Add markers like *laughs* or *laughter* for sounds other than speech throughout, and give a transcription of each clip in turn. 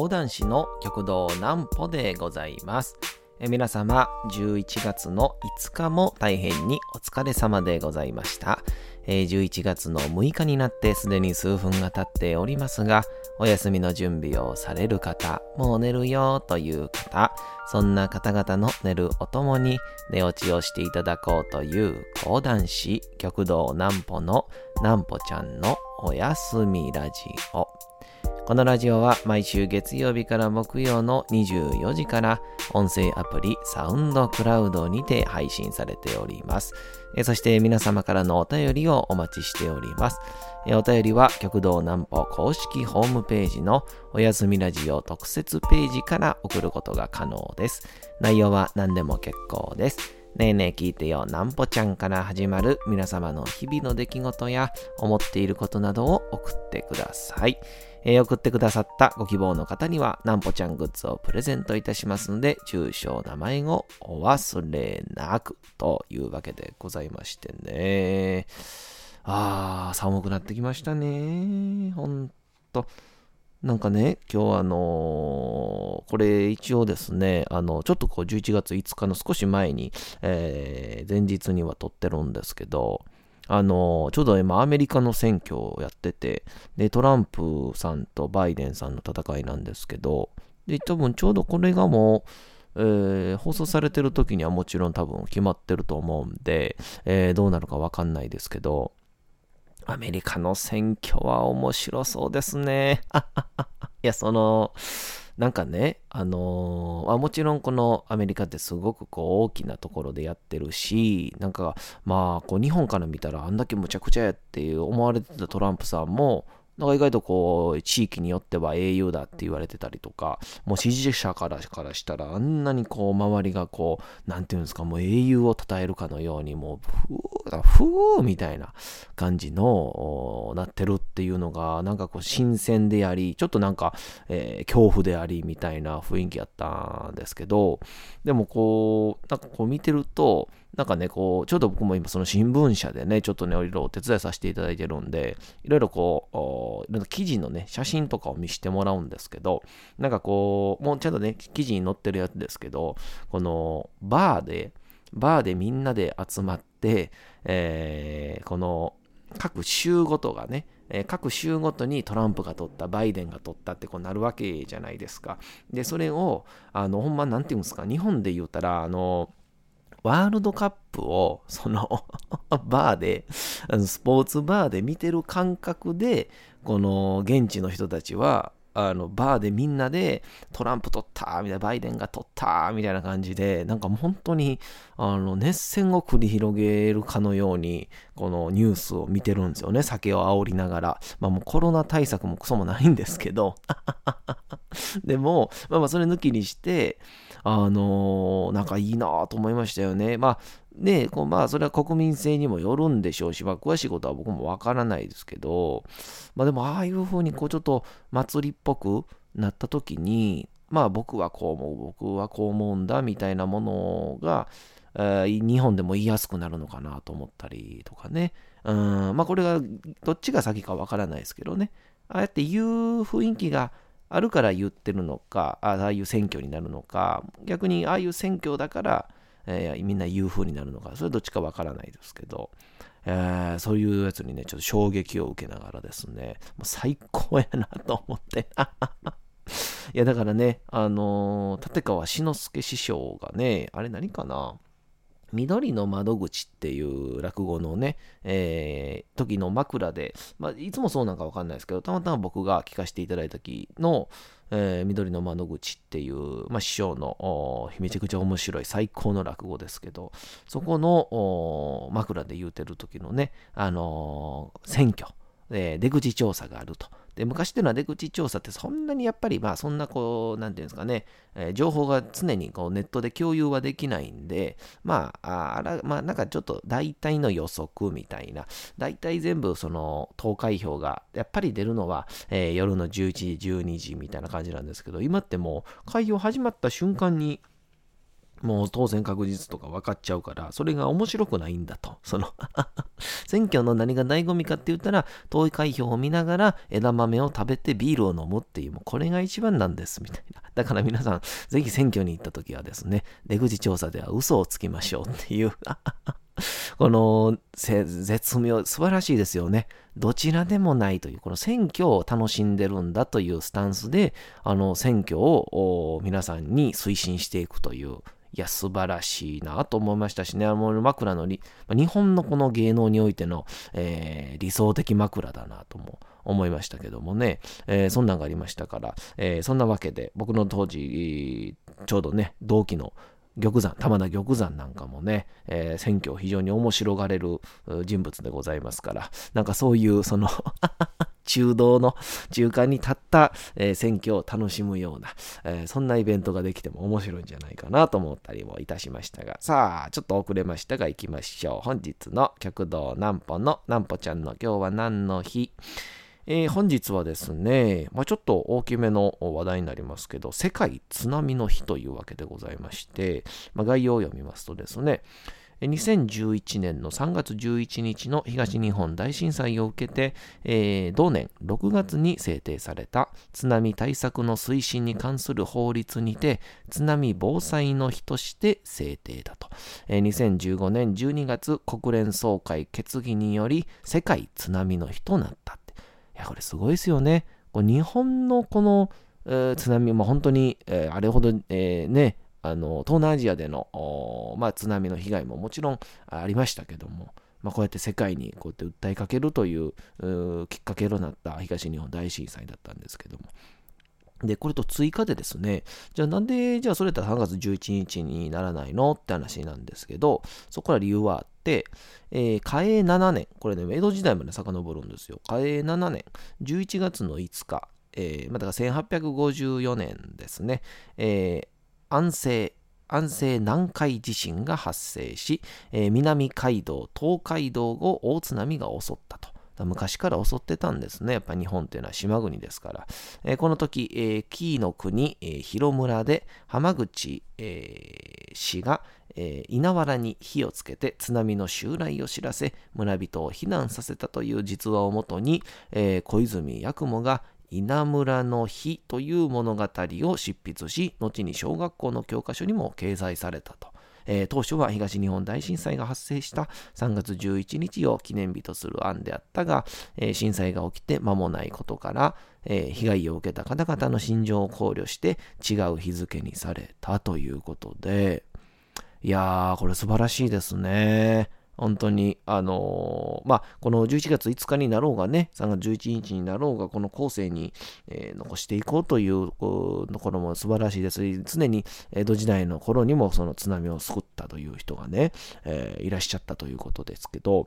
講談師の極道南歩でございます。皆様、11月の5日も大変にお疲れ様でございました。えー11月の6日になってすでに数分が経っておりますが、お休みの準備をされる方、もう寝るよという方、そんな方々の寝るおともに寝落ちをしていただこうという講談師極道南歩の南歩ちゃんのおやすみラジオ。このラジオは毎週月曜日から木曜の24時から音声アプリサウンドクラウドにて配信されております。そして皆様からのお便りをお待ちしております。お便りは極道南歩公式ホームページのおやすみラジオ特設ページから送ることが可能です。内容は何でも結構です。ねえねえ聞いてよ、なんぽちゃんから始まる皆様の日々の出来事や思っていることなどを送ってください。送ってくださったご希望の方には、なんぽちゃんグッズをプレゼントいたしますので、住所、名前をお忘れなくというわけでございましてね。あー、寒くなってきましたね。ほんと。なんかね、今日あのーこれ一応ですね、あの、ちょっとこう11月5日の少し前に、えー前日には撮ってるんですけど、あのちょうど今アメリカの選挙をやってて、で、トランプさんとバイデンさんの戦いなんですけど、で、多分ちょうどこれがもう、えー放送されてる時にはもちろん多分決まってると思うんで、えーどうなるかわかんないですけど、アメリカの選挙は面白そうですね。*laughs* いや、その、なんかね、あのーあもちろんこのアメリカってすごくこう大きなところでやってるし、なんかまあこう日本から見たらあんだけむちゃくちゃやっていう思われてたトランプさんも、なんか意外とこう地域によっては英雄だって言われてたりとか、もう支持者からからしたらあんなにこう周りがこう、なんていうんですか、もう英雄を称えるかのようにもう、ふー、ふーみたいな感じのなってるっていうのがなんかこう新鮮でありちょっとなんか、えー恐怖でありみたいな雰囲気やったんですけどでもこうなんかこう見てるとなんかねこうちょっと僕も今その新聞社でねちょっとねいろいろお手伝いさせていただいてるんでいろいろこうおいろんな記事のね写真とかを見せてもらうんですけどなんかこうもうちゃんとね記事に載ってるやつですけどこのバーでバーでみんなで集まって、えーこの各州ごとがね、え各州ごとにトランプが取った、バイデンが取ったってこうなるわけじゃないですか。で、それを、あの、ほんま、なんていうんですか、日本で言うたら、あの、ワールドカップを、*laughs* その、バーで、スポーツバーで見てる感覚で、この現地の人たちは、あのバーでみんなでトランプ取ったみたいなバイデンが取ったみたいな感じでなんか本当にあの熱戦を繰り広げるかのようにこのニュースを見てるんですよね。酒を煽りながら。まあもうコロナ対策もクソもないんですけど。*laughs* でもまあまあそれ抜きにしてあのなんかいいなと思いましたよねまあねこうまあそれは国民性にもよるんでしょうし、まあ、詳しいことは僕もわからないですけど、まあでもああいう風にこうちょっと祭りっぽくなった時に、まあ僕はこう思う、僕はこう思うんだみたいなものが、えー日本でも言いやすくなるのかなと思ったりとかね。うん、まあこれがどっちが先かわからないですけどね。ああやって言う雰囲気があるから言ってるのか、ああいう選挙になるのか、逆にああいう選挙だから、えーみんな言う風になるのか、それどっちかわからないですけど、えーそういうやつにね、ちょっと衝撃を受けながらですね、もう最高やなと思って。*laughs* いや、だからね、あのー立川志の輔師匠がね、あれ何かな、緑の窓口っていう落語のね、えー時の枕で、まあ、いつもそうなんかわかんないですけど、たまたま僕が聞かせていただいた時の、えー緑の窓口っていう、まあ、師匠のめちゃくちゃ面白い最高の落語ですけど、そこの枕で言うてる時のね、あのー選挙、えー出口調査があると。で昔っていうのは出口調査ってそんなにやっぱりまあそんなこうなんていうんですかね、えー情報が常にこうネットで共有はできないんでまああらまあなんかちょっと大体の予測みたいな大体全部その投開票がやっぱり出るのは、えー夜の11時12時みたいな感じなんですけど今ってもう開票始まった瞬間にもう当選確実とか分かっちゃうから、それが面白くないんだと。その *laughs* 選挙の何が醍醐味かって言ったら、投開票を見ながら枝豆を食べてビールを飲むっていう、もうこれが一番なんです、みたいな。だから皆さん、ぜひ選挙に行った時はですね、出口調査では嘘をつきましょうっていう *laughs* この絶妙、素晴らしいですよね。どちらでもないという、この選挙を楽しんでるんだというスタンスで、あの選挙を皆さんに推進していくという、いや、素晴らしいなと思いましたしね、あの枕のり日本のこの芸能においての、えー、理想的枕だなとも思いましたけどもね、えー、そんなんがありましたから、えー、そんなわけで、僕の当時、ちょうどね、同期の玉山、玉田玉山なんかもね、えー、選挙非常に面白がれる人物でございますから、なんかそういうその *laughs* 中道の中間に立った、えー、選挙を楽しむような、えー、そんなイベントができても面白いんじゃないかなと思ったりもいたしましたが、さあ、ちょっと遅れましたが行きましょう。本日の極道南歩の南歩ちゃんの今日は何の日？えー、本日はですね、まあ、ちょっと大きめの話題になりますけど、世界津波の日というわけでございまして、まあ、概要を読みますとですね、2011年の3月11日の東日本大震災を受けて、えー、同年6月に制定された津波対策の推進に関する法律にて津波防災の日として制定だと、えー、2015年12月国連総会決議により世界津波の日となったや、これすごいですよね。こ日本のこの、えー、津波、まあ、本当に、えー、あれほど、えー、ね、あの東南アジアでの、まあ、津波の被害ももちろんありましたけども、まあ、こうやって世界にこうやって訴えかけるというきっかけとなった東日本大震災だったんですけども、で、これと追加でですね、じゃあなんで、じゃあそれって3月11日にならないの？って話なんですけど、そこから理由はあって、えー、嘉永7年、これね、江戸時代まで遡るんですよ。嘉永7年、11月の5日、えー、まあ、だから1854年ですね、えー、安政、安政南海地震が発生し、えー、南海道、東海道を大津波が襲ったと。昔から襲ってたんですね。やっぱ日本っていうのは島国ですから。えー、この時、えー、紀伊の国、えー、広村で浜口、えー、氏が、えー、稲わらに火をつけて津波の襲来を知らせ村人を避難させたという実話をもとに、えー、小泉八雲が稲村の日という物語を執筆し後に小学校の教科書にも掲載されたと。えー、当初は東日本大震災が発生した3月11日を記念日とする案であったが、えー、震災が起きて間もないことから、えー、被害を受けた方々の心情を考慮して違う日付にされたということで、いやー、これ素晴らしいですね。本当に、あのー、まあ、この11月5日になろうがね、3月11日になろうが、この後世に、えー、残していこうというところも素晴らしいです。し、常に江戸時代の頃にもその津波を救ったという人がね、えー、いらっしゃったということですけど、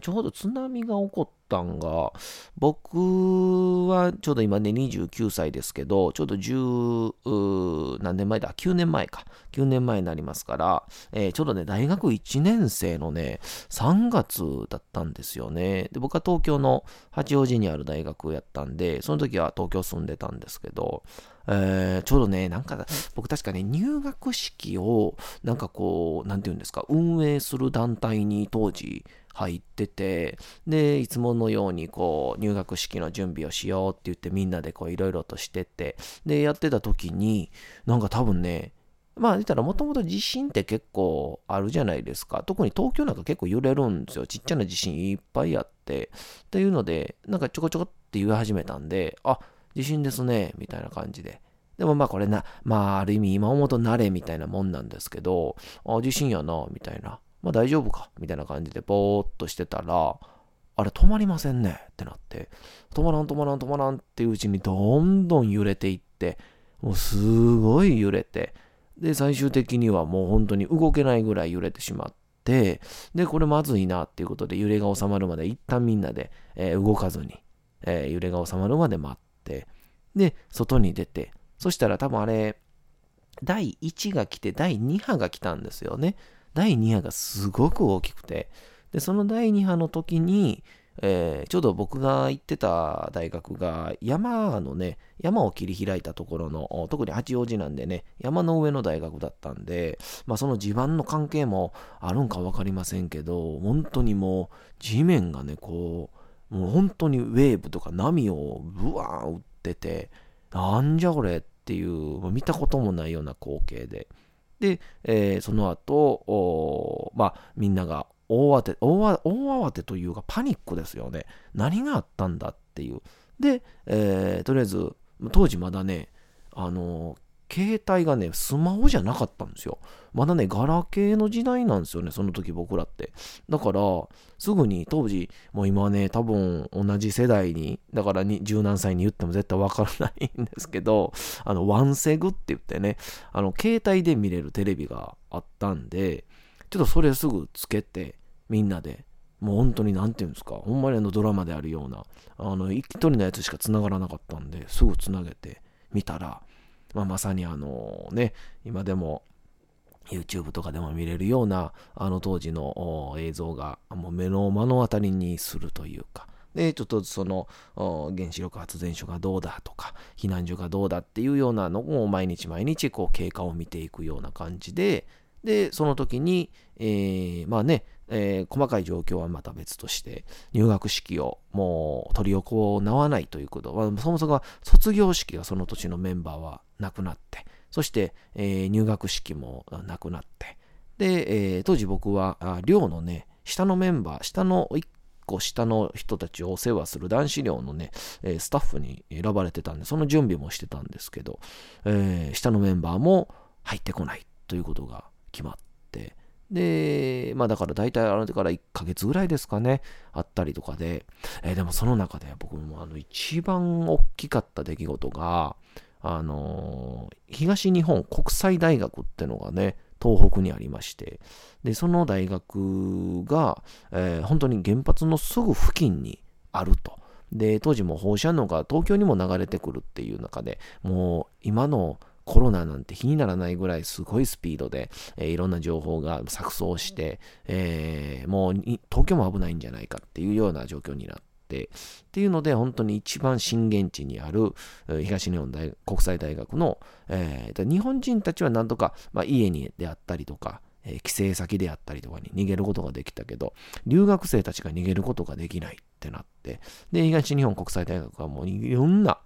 ちょうど津波が起こったんが、僕はちょうど今ね29歳ですけど、ちょうど10何年前だ ?9 年前か。9年前になりますから、えー、ちょうどね、大学1年生のね、3月だったんですよね。で、僕は東京の八王子にある大学やったんで、その時は東京住んでたんですけど、えー、ちょうどね、なんか、僕確かね、入学式を、なんかこう、なんていうんですか、運営する団体に当時、入ってて、で、いつものようにこう、入学式の準備をしようって言ってみんなでこう、いろいろとしてて、で、やってた時に、なんか多分ね、まあ言ったらもともと地震って結構あるじゃないですか。特に東京なんか結構揺れるんですよ。ちっちゃな地震いっぱいあって。っていうので、なんかちょこちょこって言い始めたんで、あ、地震ですね、みたいな感じで。でもまあこれな、まあある意味今思うと慣れみたいなもんなんですけど、あ、地震やな、みたいな。まあ大丈夫かみたいな感じでぼーっとしてたら、あれ止まりませんねってなって、止まらん止まらん止まらんっていううちにどんどん揺れていって、もうすごい揺れて、で、最終的にはもう本当に動けないぐらい揺れてしまって、で、これまずいなっていうことで揺れが収まるまで一旦みんなで、えー、動かずに、えー、揺れが収まるまで待っ、で、外に出て、そしたら多分あれ、第1が来て第2波が来たんですよね。第2波がすごく大きくて、で、その第2波の時に、えー、ちょうど僕が行ってた大学が山のね、山を切り開いたところの、特に八王子なんでね、山の上の大学だったんで、まあその地盤の関係もあるんか分かりませんけど、本当にもう地面がね、こう、もう本当にウェーブとか波をブワーン打ってて、なんじゃこれっていう、見たこともないような光景で。で、えー、その後、まあみんなが大慌て大、大慌てというかパニックですよね。何があったんだっていう。で、えー、とりあえず、当時まだね、あの携帯がね、スマホじゃなかったんですよ。まだね、ガラケーの時代なんですよね、その時僕らって。だから、すぐに当時、もう今ね、多分同じ世代に、だから十何歳に言っても絶対わからないんですけど、あの、ワンセグって言ってね、あの、携帯で見れるテレビがあったんで、ちょっとそれすぐつけて、みんなで、もう本当に何て言うんですか、ほんまにあのドラマであるような、あの、一人のやつしか繋がらなかったんで、すぐ繋げてみたら、まあ、まさにあのね、今でも YouTube とかでも見れるような、あの当時の映像が、もう目の目の当たりにするというか、で、ちょっとその原子力発電所がどうだとか、避難所がどうだっていうようなのを毎日毎日こう経過を見ていくような感じで、で、その時に、えー、まあね、えー、細かい状況はまた別として、入学式をもう取り行わないということ、まあ、そもそも卒業式がその年のメンバーはなくなって、そして、えー、入学式もなくなって、で、えー、当時僕は寮のね、下のメンバー、下の1個下の人たちをお世話する男子寮のね、スタッフに選ばれてたんで、その準備もしてたんですけど、え、下のメンバーも入ってこないということが決まって、で、まあだから大体あれから1ヶ月ぐらいですかね、あったりとかで、えー、でもその中で僕もあの一番大きかった出来事が、あのー、東日本国際大学ってのがね、東北にありまして、で、その大学が、えー、本当に原発のすぐ付近にあると。で、当時も放射能が東京にも流れてくるっていう中で、もう今のコロナなんて比にならないぐらいすごいスピードで、えー、いろんな情報が錯綜して、えー、もう東京も危ないんじゃないかっていうような状況になって、っていうので、本当に一番震源地にある東日本大国際大学の、えー、日本人たちはなんとか、まあ、家にであったりとか、え帰省先であったりとかに逃げることができたけど、留学生たちが逃げることができないってなって、で、東日本国際大学はもういろんな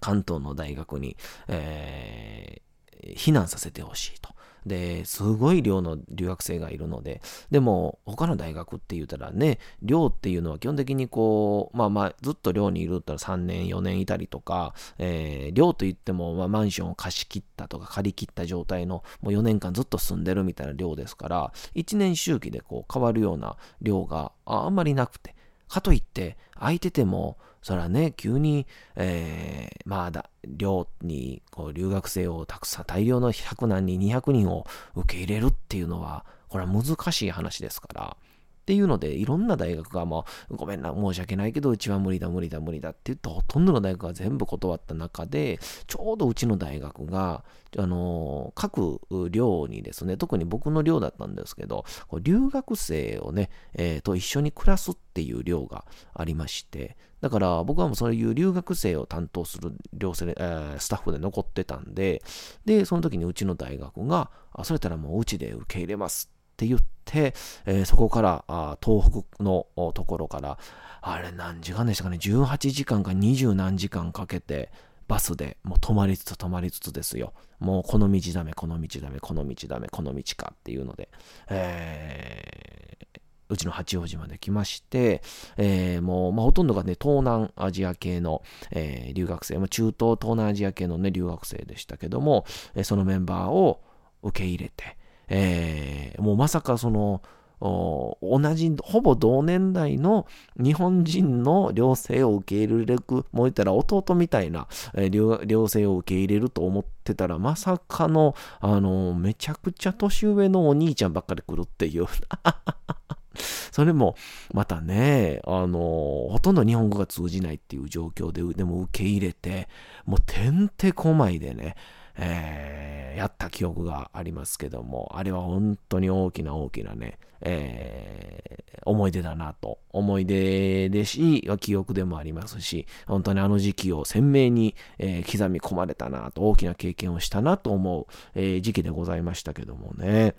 関東の大学に、えー、避難させてほしいと。で、すごい量の留学生がいるので、でも、他の大学って言ったらね、寮っていうのは基本的にこう、まあまあ、ずっと寮にいるったら3年、4年いたりとか、えー、寮といっても、まあ、マンションを貸し切ったとか、借り切った状態の、もう4年間ずっと住んでるみたいな寮ですから、1年周期でこう変わるような寮があんまりなくて、かといって、空いてても、それはね、急に、えー、まあだ、寮にこう留学生をたくさん、大量の100何人、200人を受け入れるっていうのは、これは難しい話ですから、っていうので、いろんな大学がもう、ごめんな、申し訳ないけど、うちは無理だ、無理だ、無理だって言って、ほとんどの大学が全部断った中で、ちょうどうちの大学が、あの、各寮にですね、特に僕の寮だったんですけど、留学生をね、えー、と一緒に暮らすっていう寮がありまして、だから僕はもうそういう留学生を担当する寮生、えー、スタッフで残ってたんで、で、その時にうちの大学が、あそれたらもううちで受け入れますって言って、えー、そこからあ東北のところから、あれ何時間でしたかね、18時間か20何時間かけて、バスでもう止まりつつ止まりつつですよ。もうこの道ダメ、この道ダメ、この道ダメ、この道かっていうので、えー、うちの八王子まで来まして、えー、もう、まあ、ほとんどがね、東南アジア系の、えー、留学生、まあ、中東、東南アジア系のね、留学生でしたけども、えー、そのメンバーを受け入れて、えー、もうまさかその、同じ、ほぼ同年代の日本人の寮生を受け入れる、もう言ったら弟みたいな、えー、寮生を受け入れると思ってたら、まさかの、あの、めちゃくちゃ年上のお兄ちゃんばっかり来るっていう。*laughs* それも、またね、あの、ほとんど日本語が通じないっていう状況で、でも受け入れて、もうてんてこまいでね、えー、やった記憶がありますけども、あれは本当に大きな大きなね、えー、思い出だなと。思い出でし、記憶でもありますし、本当にあの時期を鮮明に、えー、刻み込まれたなと、大きな経験をしたなと思う、えー、時期でございましたけどもね。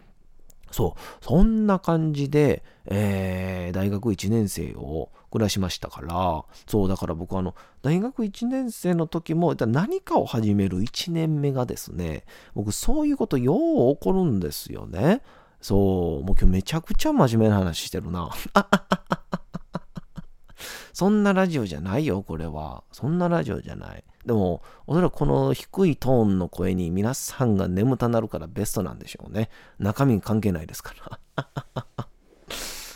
そう、そんな感じで、えー、大学1年生を暮らしましたから、そう、だから僕あの、大学1年生の時も、何かを始める1年目がですね、僕そういうことよう起こるんですよね。そう、もう今日めちゃくちゃ真面目な話してるな。*laughs* そんなラジオじゃないよ、これは。そんなラジオじゃない。でも、おそらくこの低いトーンの声に皆さんが眠たなるからベストなんでしょうね。中身関係ないですから。*laughs*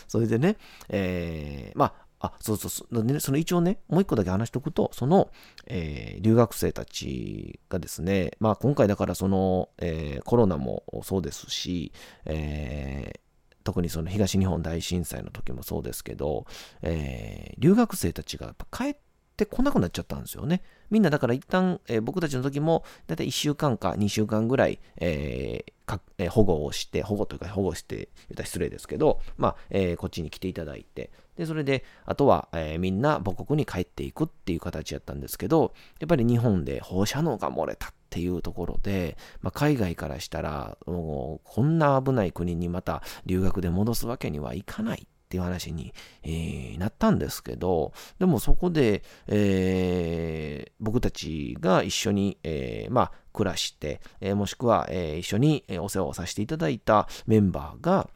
それでね、えー、まあ、あ、そうそうそう。その一応ね、もう一個だけ話しておくと、その、えー、留学生たちがですね、まあ今回だからその、えー、コロナもそうですし、えー、特にその東日本大震災の時もそうですけど、えー、留学生たちが帰ってこなくなっちゃったんですよね。みんなだから一旦、えー、僕たちの時も、だいたい1週間か2週間ぐらい、えーかえー、保護をして、保護というか保護して、言ったら失礼ですけど、まあ、えー、こっちに来ていただいて、で、それで、あとは、えー、みんな母国に帰っていくっていう形やったんですけど、やっぱり日本で放射能が漏れたっていうところで、まあ、海外からしたら、もうこんな危ない国にまた留学で戻すわけにはいかないっていう話に、えー、なったんですけど、でもそこで、えー、僕たちが一緒に、えー、まあ、暮らして、えもしくは、え一緒にお世話をさせていただいたメンバーが、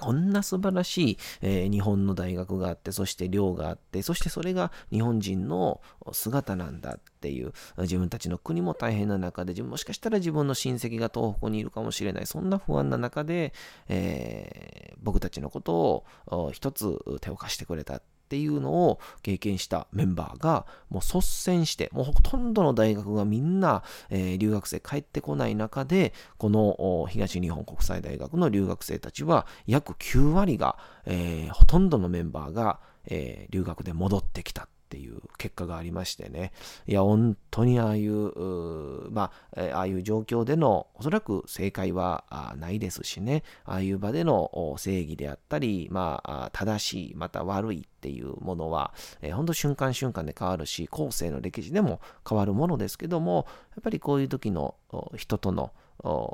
こんな素晴らしい、えー、日本の大学があって、そして寮があって、そしてそれが日本人の姿なんだっていう、自分たちの国も大変な中で、もしかしたら自分の親戚が東北にいるかもしれない、そんな不安な中で、えー、僕たちのことを一つ手を貸してくれた。っていうのを経験したメンバーがもう率先してもうほとんどの大学がみんな、えー、留学生帰ってこない中でこの東日本国際大学の留学生たちは約9割が、えー、ほとんどのメンバーが、えー、留学で戻ってきたっていう結果がありましてね。いや、本当にああいう、まあ、ああいう状況での、おそらく正解はないですしね。ああいう場での正義であったり、まあ、正しい、また悪いっていうものは、えー、本当瞬間瞬間で変わるし、後世の歴史でも変わるものですけども、やっぱりこういう時の人との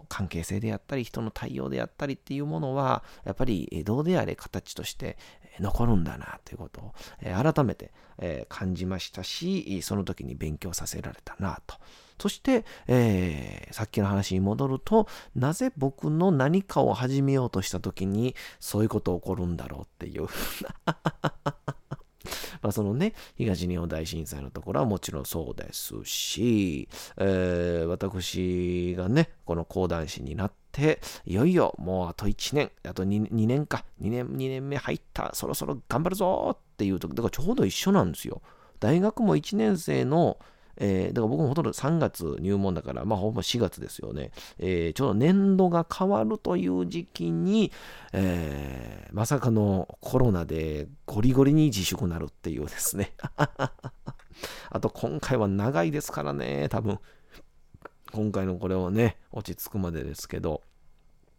関係性であったり、人の対応であったりっていうものは、やっぱりどうであれ形として残るんだなということを改めて感じましたし、その時に勉強させられたなと。そして、えー、さっきの話に戻ると、なぜ僕の何かを始めようとした時にそういうこと起こるんだろうっていうまあ、そのね、東日本大震災のところはもちろんそうですし、えー、私がね、この講談師になって、いよいよもうあと1年、あと 2, 2年か、2年、2年目入った、そろそろ頑張るぞっていう時、だからちょうど一緒なんですよ。大学も1年生のえー、だから僕もほとんど3月入門だから、まあほぼ4月ですよね。えー、ちょうど年度が変わるという時期に、えー、まさかのコロナでゴリゴリに自粛なるっていうですね。*laughs* あと今回は長いですからね、多分。今回のこれをね、落ち着くまでですけど。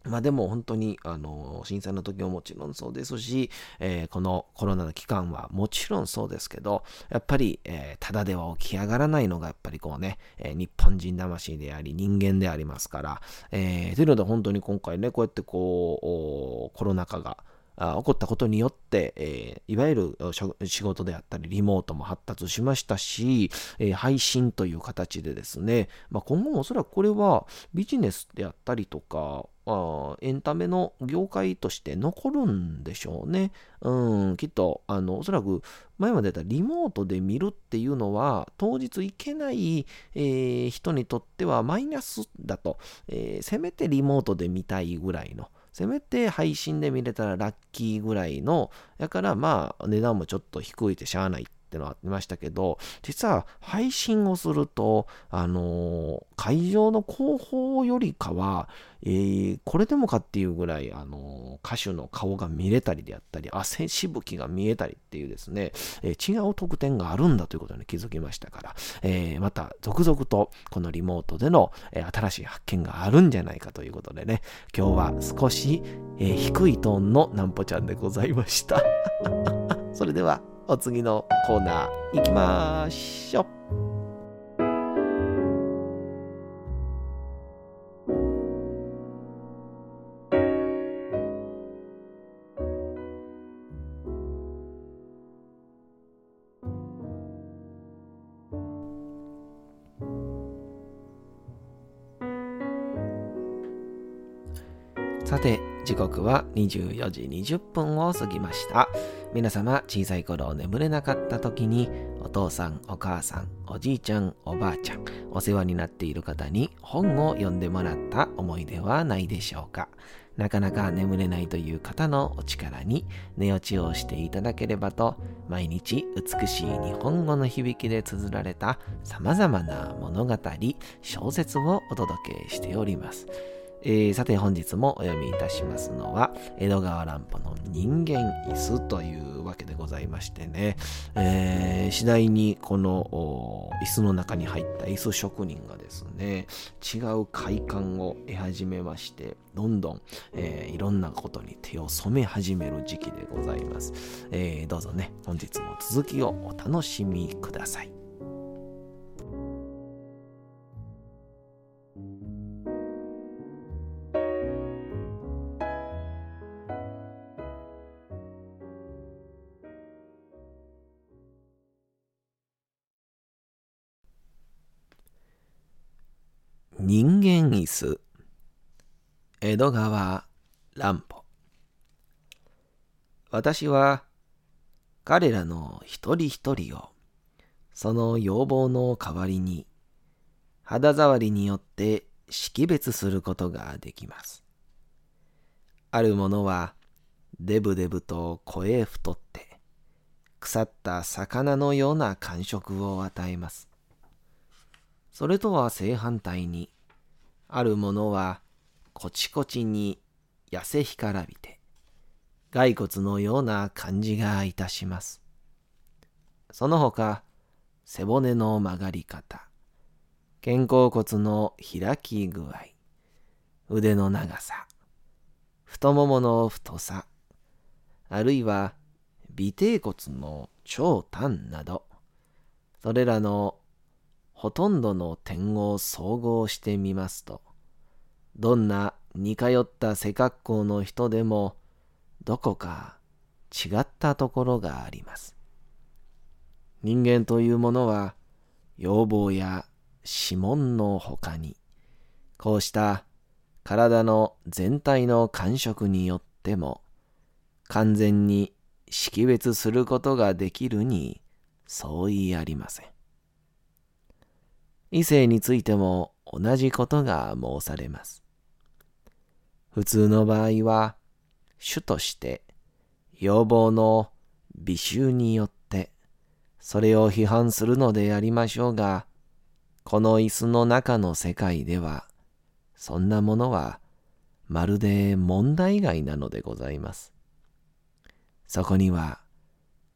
まあでも本当に、あの、震災の時ももちろんそうですし、えー、このコロナの期間はもちろんそうですけど、やっぱり、えー、ただでは起き上がらないのがやっぱりこうね、えー、日本人魂であり人間でありますから、えー、というので本当に今回ね、こうやってこう、コロナ禍が、起こったことによって、えー、いわゆる仕事であったりリモートも発達しましたし、えー、配信という形でですね、まあ、今後もおそらくこれはビジネスであったりとか、あエンタメの業界として残るんでしょうね。うん、きっと、あの、おそらく前まで言ったリモートで見るっていうのは、当日行けない、えー、人にとってはマイナスだと、え、せめてリモートで見たいぐらいの、せめて配信で見れたらラッキーぐらいの、やからまあ値段もちょっと低いってしゃあないってのはありましたけど、実は配信をすると、あの会場の後方よりかは、えー、これでもかっていうぐらい、あの歌手の顔が見れたりであったり、汗しぶきが見えたりっていうですね、え、違う特典があるんだということに気づきましたから、え、また続々とこのリモートでの、え新しい発見があるんじゃないかということでね、今日は少し、え低いトーンのなんぽちゃんでございました。それでは、お次のコーナー行きましょ。さて、時刻は24時20分を過ぎました。皆様、小さい頃眠れなかった時に、お父さん、お母さん、おじいちゃん、おばあちゃん、お世話になっている方に本を読んでもらった思い出はないでしょうか。なかなか眠れないという方のお力に寝落ちをしていただければと、毎日美しい日本語の響きで綴られた様々な物語、小説をお届けしております。えー、さて本日もお読みいたしますのは、江戸川乱歩の人間椅子というわけでございましてね、えー、次第にこの椅子の中に入った椅子職人がですね、違う快感を得始めまして、どんどん、えー、いろんなことに手を染め始める時期でございます。えー、どうぞね、本日も続きをお楽しみください。間椅子江戸川乱歩私は彼らの一人一人をその要望の代わりに肌触りによって識別することができます。あるものはデブデブと声太って腐った魚のような感触を与えます。それとは正反対にあるものはこちこちに痩せ干からびて、骸骨のような感じがいたします。その他、背骨の曲がり方、肩甲骨の開き具合、腕の長さ、太ももの太さ、あるいは尾てい骨の長短など、それらのほとんどの点を総合してみますと、どんな似通った背格好の人でも、どこか違ったところがあります。人間というものは、要望や指紋のほかに、こうした体の全体の感触によっても、完全に識別することができるに相違ありません。異性についても同じことが申されます。普通の場合は、主として要望の美醜によってそれを批判するのでありましょうが、この椅子の中の世界では、そんなものはまるで問題外なのでございます。そこには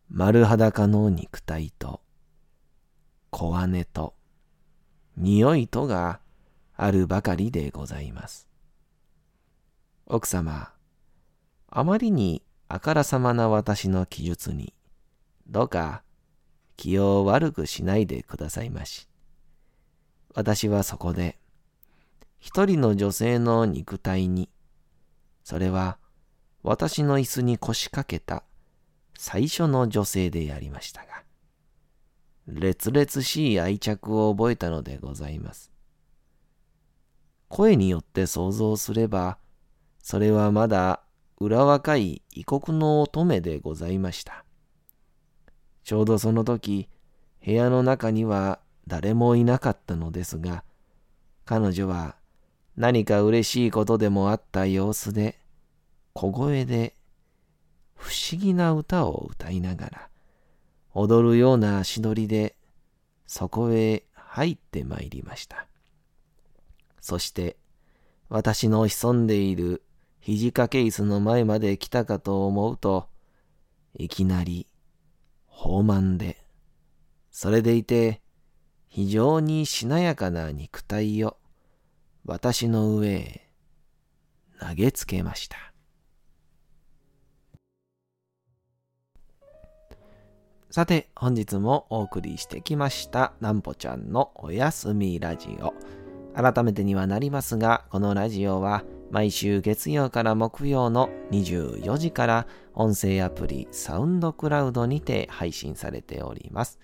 丸裸の肉体と小姉と匂いとがあるばかりでございます。奥様、あまりにあからさまな私の記述に、どうか気を悪くしないでくださいまし。私はそこで、一人の女性の肉体に、それは私の椅子に腰掛けた最初の女性でありましたが、烈々しい愛着を覚えたのでございます。声によって想像すれば、それはまだ裏若い異国の乙女でございました。ちょうどその時、部屋の中には誰もいなかったのですが、彼女は何か嬉しいことでもあった様子で、小声で不思議な歌を歌いながら、踊るような足取りでそこへ入ってまいりました。そして私の潜んでいる肘掛け椅子の前まで来たかと思うと、いきなり、豊満で、それでいて、非常にしなやかな肉体を、私の上へ投げつけました。さて、本日もお送りしてきました、なんぽちゃんのおやすみラジオ。改めてにはなりますが、このラジオは毎週月曜から木曜の24時から音声アプリサウンドクラウドにて配信されております。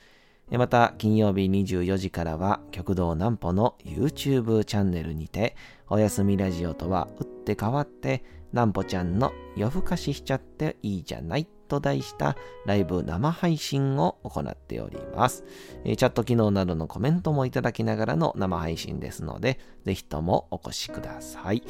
また金曜日24時からは極道南歩の YouTube チャンネルにておやすみラジオとは打って変わって南歩ちゃんの夜更かししちゃっていいじゃないと題したライブ生配信を行っております。チャット機能などのコメントもいただきながらの生配信ですので、ぜひともお越しください。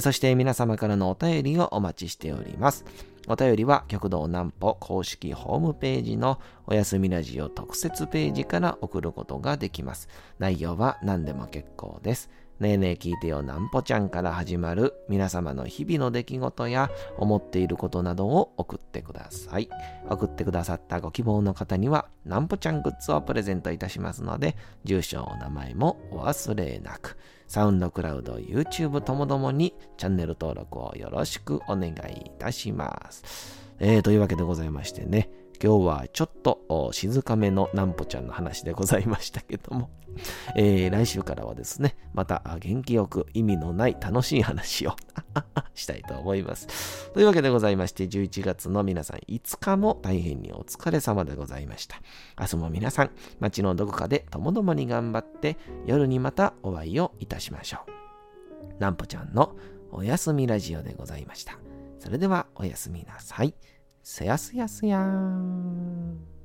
そして皆様からのお便りをお待ちしております。お便りは極道南歩公式ホームページのおやすみラジオ特設ページから送ることができます。内容は何でも結構です。ねえねえ聞いてよなんぽちゃんから始まる皆様の日々の出来事や思っていることなどを送ってください。送ってくださったご希望の方にはなんぽちゃんグッズをプレゼントいたしますので、住所、お名前もお忘れなく。サウンドクラウド、YouTube ともどもにチャンネル登録をよろしくお願いいたします。えー、というわけでございましてね、今日はちょっと静かめのなんぽちゃんの話でございましたけども、*laughs* えー、来週からはですね、また元気よく意味のない楽しい話を *laughs* したいと思います。というわけでございまして、11月の皆さん5日も大変にお疲れ様でございました。明日も皆さん、街のどこかでともどもに頑張って、夜にまたお会いをいたしましょう。なんぽちゃんのおやすみラジオでございました。それではおやすみなさい。すやすやすやーん。